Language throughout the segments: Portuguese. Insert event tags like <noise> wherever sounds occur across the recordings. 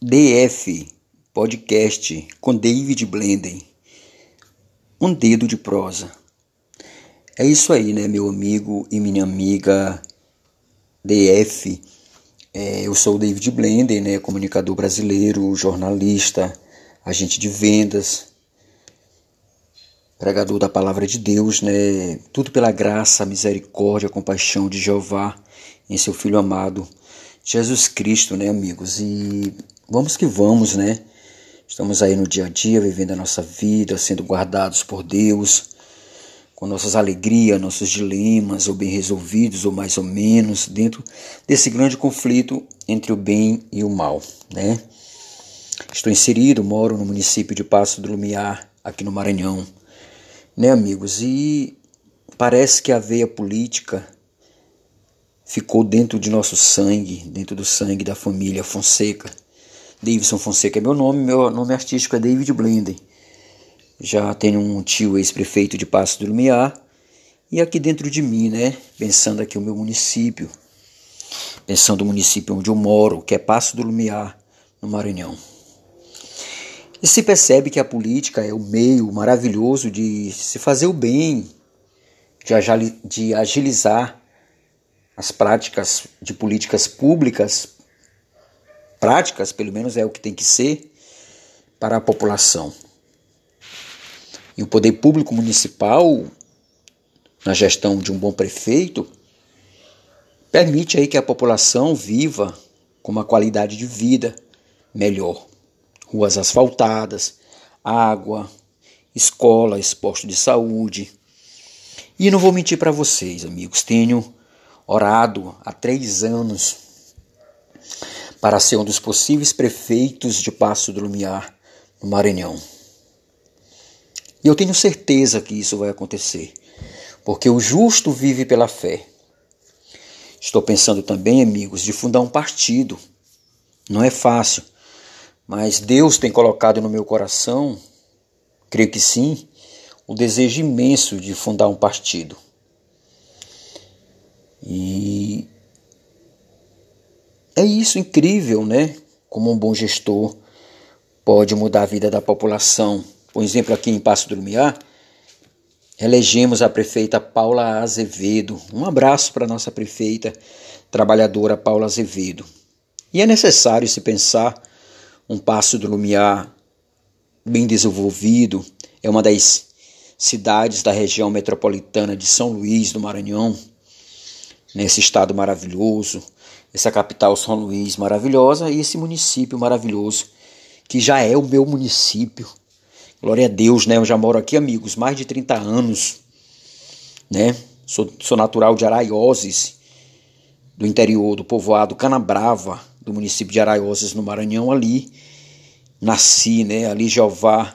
DF Podcast com David Blenden. Um dedo de prosa. É isso aí, né, meu amigo e minha amiga DF. É, eu sou o David Blenden, né, comunicador brasileiro, jornalista, agente de vendas, pregador da palavra de Deus, né, tudo pela graça, misericórdia, compaixão de Jeová em seu Filho amado Jesus Cristo, né, amigos? E vamos que vamos, né? Estamos aí no dia a dia, vivendo a nossa vida, sendo guardados por Deus, com nossas alegrias, nossos dilemas, ou bem resolvidos, ou mais ou menos, dentro desse grande conflito entre o bem e o mal, né? Estou inserido, moro no município de Passo do Lumiar, aqui no Maranhão, né, amigos? E parece que a veia política ficou dentro de nosso sangue, dentro do sangue da família Fonseca Davidson Fonseca é meu nome, meu nome artístico é David Blenden. Já tenho um tio ex-prefeito de Passo do Lumiar e aqui dentro de mim, né, pensando aqui o meu município, pensando o município onde eu moro, que é Passo do Lumiar, no Maranhão. E se percebe que a política é o meio maravilhoso de se fazer o bem, de agilizar as práticas de políticas públicas práticas, pelo menos é o que tem que ser, para a população. E o poder público municipal, na gestão de um bom prefeito, permite aí que a população viva com uma qualidade de vida melhor. Ruas asfaltadas, água, escolas, postos de saúde. E não vou mentir para vocês, amigos, tenho orado há três anos para ser um dos possíveis prefeitos de Passo do Lumiar, no Maranhão. E eu tenho certeza que isso vai acontecer, porque o justo vive pela fé. Estou pensando também, amigos, de fundar um partido. Não é fácil, mas Deus tem colocado no meu coração, creio que sim, o desejo imenso de fundar um partido. E é isso incrível, né? Como um bom gestor pode mudar a vida da população. Por exemplo, aqui em Passo do Lumiar, elegemos a prefeita Paula Azevedo. Um abraço para a nossa prefeita trabalhadora Paula Azevedo. E é necessário se pensar um Passo do Lumiar bem desenvolvido, é uma das cidades da região metropolitana de São Luís do Maranhão, nesse estado maravilhoso, essa capital São Luís maravilhosa e esse município maravilhoso, que já é o meu município. Glória a Deus, né? Eu já moro aqui, amigos, mais de 30 anos, né? Sou, sou natural de Araioses, do interior do povoado Canabrava, do município de Araioses, no Maranhão, ali. Nasci, né? Ali Jeová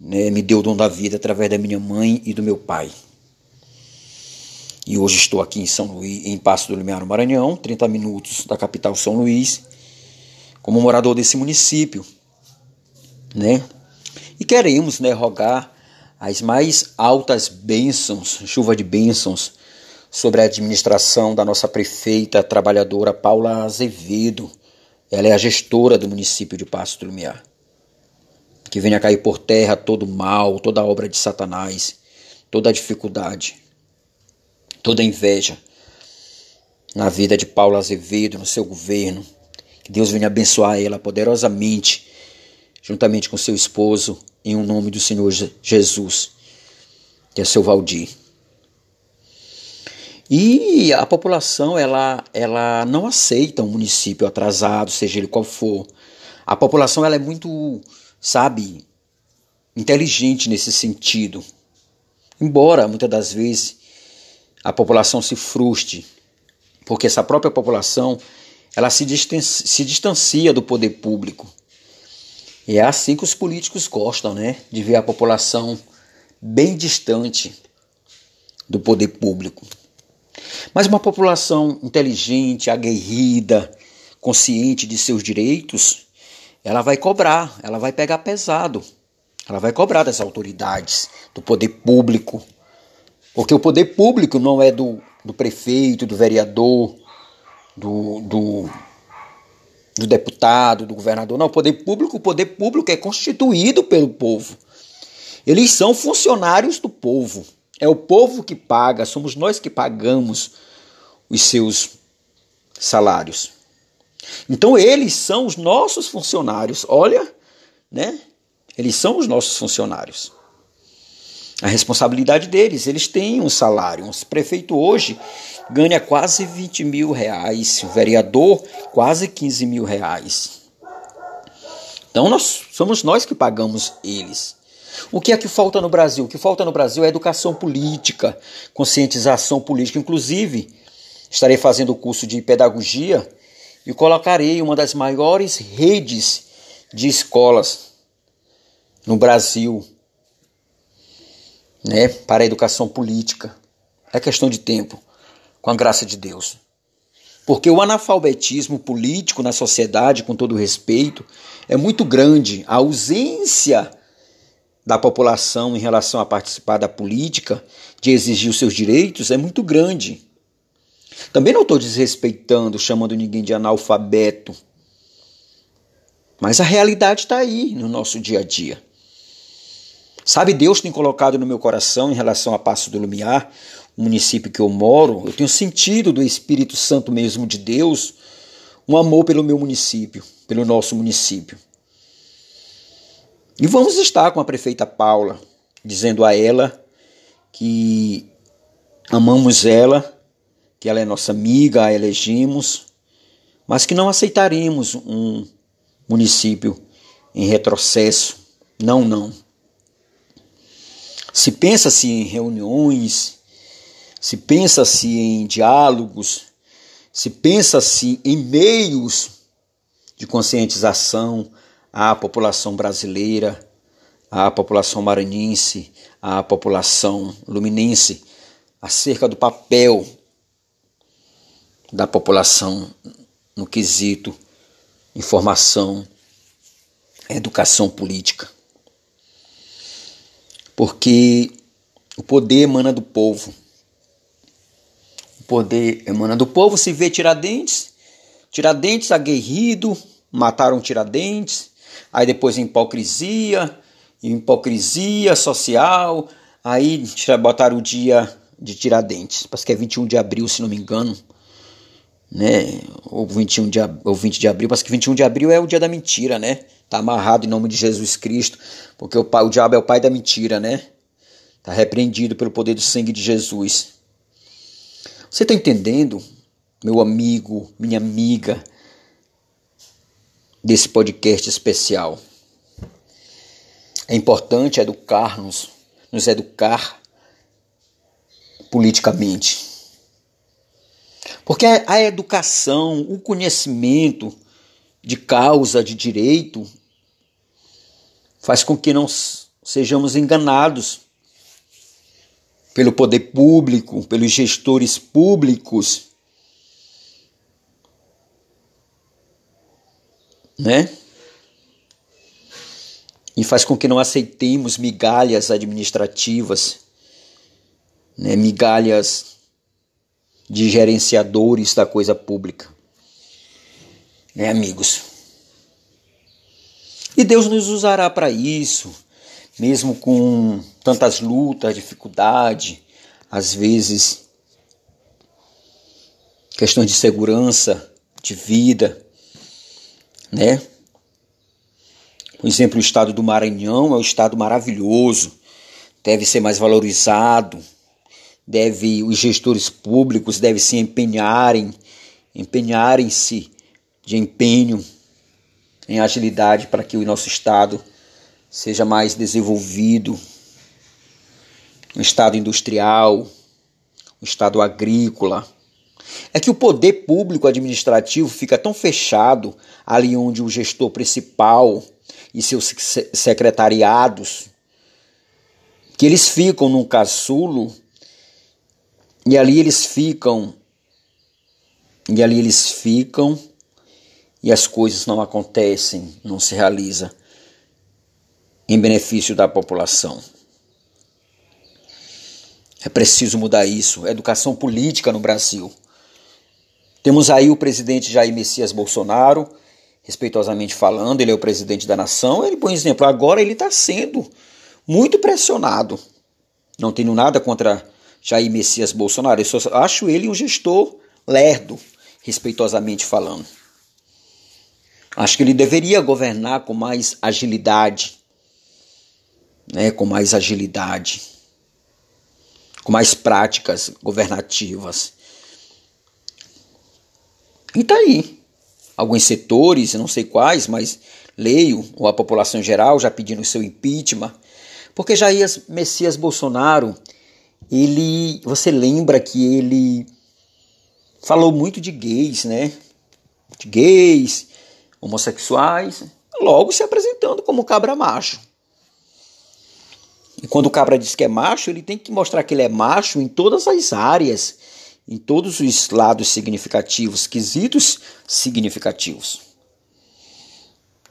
né, me deu o dom da vida através da minha mãe e do meu pai. E hoje estou aqui em São Luís, em Passo do Lumiar, no Maranhão, 30 minutos da capital São Luís, como morador desse município, né? E queremos, né, rogar as mais altas bênçãos, chuva de bênçãos, sobre a administração da nossa prefeita trabalhadora Paula Azevedo. Ela é a gestora do município de Passo do Lumiar. Que venha cair por terra todo mal, toda obra de Satanás, toda dificuldade toda inveja na vida de Paulo Azevedo, no seu governo. Que Deus venha abençoar ela poderosamente, juntamente com seu esposo, em um nome do Senhor Jesus, que é seu Valdir. E a população ela, ela não aceita um município atrasado, seja ele qual for. A população ela é muito, sabe, inteligente nesse sentido. Embora muitas das vezes a população se frustre, porque essa própria população ela se distancia, se distancia do poder público. E é assim que os políticos gostam, né? De ver a população bem distante do poder público. Mas uma população inteligente, aguerrida, consciente de seus direitos, ela vai cobrar, ela vai pegar pesado. Ela vai cobrar das autoridades, do poder público, porque o poder público não é do, do prefeito, do vereador, do, do, do deputado, do governador. Não, o poder público, o poder público é constituído pelo povo. Eles são funcionários do povo. É o povo que paga, somos nós que pagamos os seus salários. Então eles são os nossos funcionários. Olha, né? Eles são os nossos funcionários. A responsabilidade deles, eles têm um salário. Um prefeito hoje ganha quase 20 mil reais, o vereador quase 15 mil reais. Então nós somos nós que pagamos eles. O que é que falta no Brasil? O que falta no Brasil é educação política, conscientização política. Inclusive, estarei fazendo o curso de pedagogia e colocarei uma das maiores redes de escolas no Brasil né, para a educação política. É questão de tempo com a graça de Deus. Porque o analfabetismo político na sociedade, com todo respeito, é muito grande. A ausência da população em relação a participar da política, de exigir os seus direitos, é muito grande. Também não estou desrespeitando, chamando ninguém de analfabeto. Mas a realidade está aí no nosso dia a dia. Sabe, Deus tem colocado no meu coração em relação a Passo do Lumiar o município que eu moro, eu tenho sentido do Espírito Santo mesmo de Deus um amor pelo meu município, pelo nosso município. E vamos estar com a prefeita Paula, dizendo a ela que amamos ela, que ela é nossa amiga, a elegimos, mas que não aceitaremos um município em retrocesso. Não, não. Se pensa-se em reuniões, se pensa-se em diálogos, se pensa-se em meios de conscientização à população brasileira, à população maranhense, à população luminense, acerca do papel da população no quesito informação, educação política. Porque o poder emana do povo. Poder emana do povo, se vê Tiradentes, Tiradentes aguerrido, mataram Tiradentes, aí depois hipocrisia, hipocrisia social, aí botaram o dia de Tiradentes, parece que é 21 de abril, se não me engano, né, ou 21 de, ou 20 de abril, parece que 21 de abril é o dia da mentira, né, tá amarrado em nome de Jesus Cristo, porque o, pai, o diabo é o pai da mentira, né, tá repreendido pelo poder do sangue de Jesus. Você está entendendo, meu amigo, minha amiga, desse podcast especial? É importante educar-nos, nos educar politicamente. Porque a educação, o conhecimento de causa, de direito, faz com que não sejamos enganados pelo poder público, pelos gestores públicos, né? E faz com que não aceitemos migalhas administrativas, né? migalhas de gerenciadores da coisa pública. Né, amigos? E Deus nos usará para isso mesmo com tantas lutas, dificuldade, às vezes questões de segurança, de vida, né? Por exemplo, o estado do Maranhão é um estado maravilhoso, deve ser mais valorizado, deve os gestores públicos devem se empenharem, empenharem-se de empenho em agilidade para que o nosso estado seja mais desenvolvido, um estado industrial, um estado agrícola. É que o poder público administrativo fica tão fechado ali onde o gestor principal e seus secretariados que eles ficam num casulo e ali eles ficam e ali eles ficam e as coisas não acontecem, não se realiza em benefício da população. É preciso mudar isso. Educação política no Brasil. Temos aí o presidente Jair Messias Bolsonaro, respeitosamente falando, ele é o presidente da nação, ele, por exemplo, agora ele está sendo muito pressionado. Não tenho nada contra Jair Messias Bolsonaro, eu só acho ele um gestor lerdo, respeitosamente falando. Acho que ele deveria governar com mais agilidade, né, com mais agilidade, com mais práticas governativas. E tá aí. Alguns setores, não sei quais, mas leio, ou a população geral já pedindo seu impeachment, porque Jair Messias Bolsonaro, ele, você lembra que ele falou muito de gays, né? De gays, homossexuais, logo se apresentando como cabra macho. E quando o cabra diz que é macho, ele tem que mostrar que ele é macho em todas as áreas, em todos os lados significativos, quesitos significativos.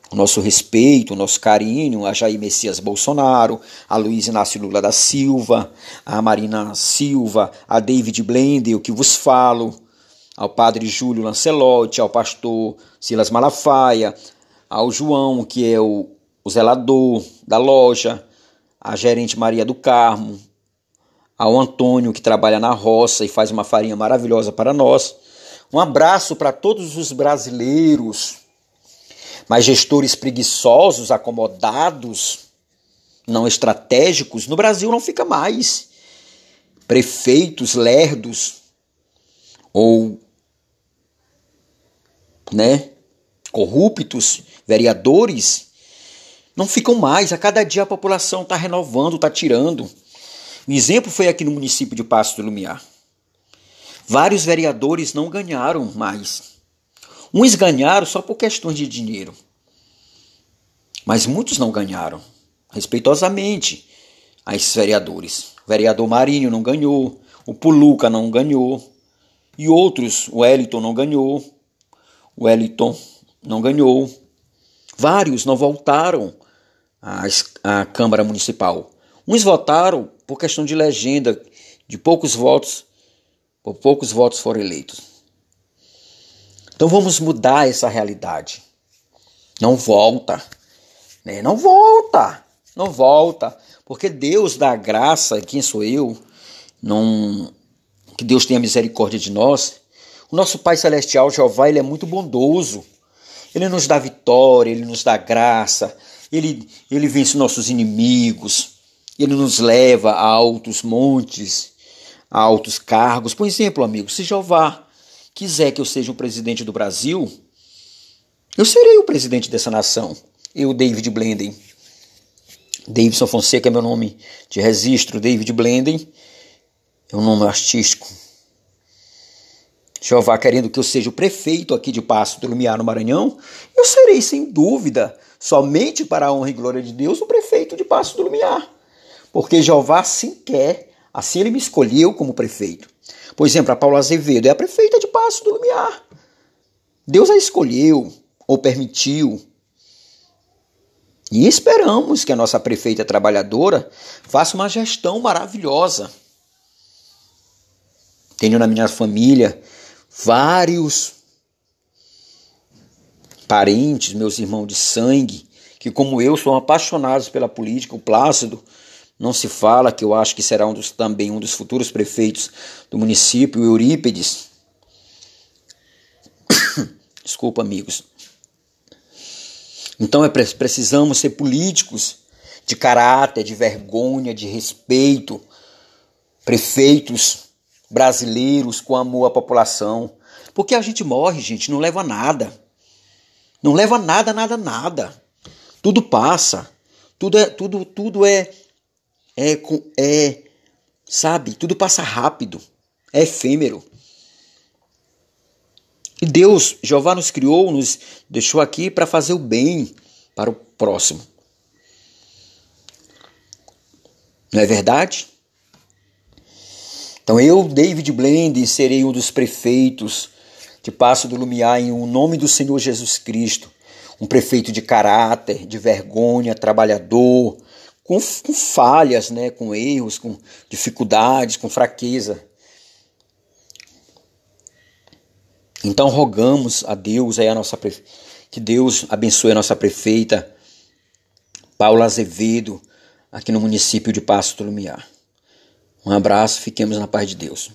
O nosso respeito, o nosso carinho a Jair Messias Bolsonaro, a Luiz Inácio Lula da Silva, a Marina Silva, a David Blender, o que vos falo, ao padre Júlio Lancelotti, ao pastor Silas Malafaia, ao João, que é o, o zelador da loja, a gerente Maria do Carmo, ao Antônio, que trabalha na roça e faz uma farinha maravilhosa para nós. Um abraço para todos os brasileiros, mas gestores preguiçosos, acomodados, não estratégicos, no Brasil não fica mais. Prefeitos lerdos ou né, corruptos, vereadores, não ficam mais. A cada dia a população está renovando, está tirando. Um exemplo foi aqui no município de Passo do Lumiar. Vários vereadores não ganharam mais. Uns ganharam só por questões de dinheiro. Mas muitos não ganharam. Respeitosamente a esses vereadores. O vereador Marinho não ganhou. O Puluca não ganhou. E outros, o Wellington não ganhou. Wellington não ganhou. Vários não voltaram à, à Câmara Municipal. Uns votaram por questão de legenda, de poucos votos, por poucos votos foram eleitos. Então vamos mudar essa realidade. Não volta, né? Não volta, não volta, porque Deus dá graça. Quem sou eu? Não, que Deus tenha misericórdia de nós. O nosso Pai Celestial, Jeová, ele é muito bondoso. Ele nos dá vitória, ele nos dá graça, ele, ele vence nossos inimigos, ele nos leva a altos montes, a altos cargos. Por exemplo, amigo, se Jeová quiser que eu seja o presidente do Brasil, eu serei o presidente dessa nação. Eu, David Blenden. Davidson Fonseca é meu nome de registro. David Blenden é um nome artístico. Jeová querendo que eu seja o prefeito aqui de Passo do Lumiar, no Maranhão, eu serei, sem dúvida, somente para a honra e glória de Deus, o prefeito de Passo do Lumiar. Porque Jeová assim quer, assim ele me escolheu como prefeito. Por exemplo, a Paula Azevedo é a prefeita de Passo do Lumiar. Deus a escolheu ou permitiu. E esperamos que a nossa prefeita trabalhadora faça uma gestão maravilhosa. Tenho na minha família vários parentes, meus irmãos de sangue, que como eu são apaixonados pela política, o Plácido não se fala que eu acho que será um dos, também um dos futuros prefeitos do município, Eurípides. <coughs> Desculpa, amigos. Então é, precisamos ser políticos de caráter, de vergonha, de respeito, prefeitos brasileiros com amor à população. Porque a gente morre, gente, não leva nada. Não leva nada, nada, nada. Tudo passa. Tudo é, tudo, tudo é, é, é, sabe? Tudo passa rápido. É efêmero. E Deus, Jeová nos criou, nos deixou aqui para fazer o bem para o próximo. Não é verdade? Então eu, David Blende, serei um dos prefeitos de Passo do Lumiar em um nome do Senhor Jesus Cristo. Um prefeito de caráter, de vergonha, trabalhador, com, com falhas, né, com erros, com dificuldades, com fraqueza. Então rogamos a Deus aí a nossa Que Deus abençoe a nossa prefeita, Paula Azevedo, aqui no município de Pasto Lumiar. Um abraço, fiquemos na paz de Deus.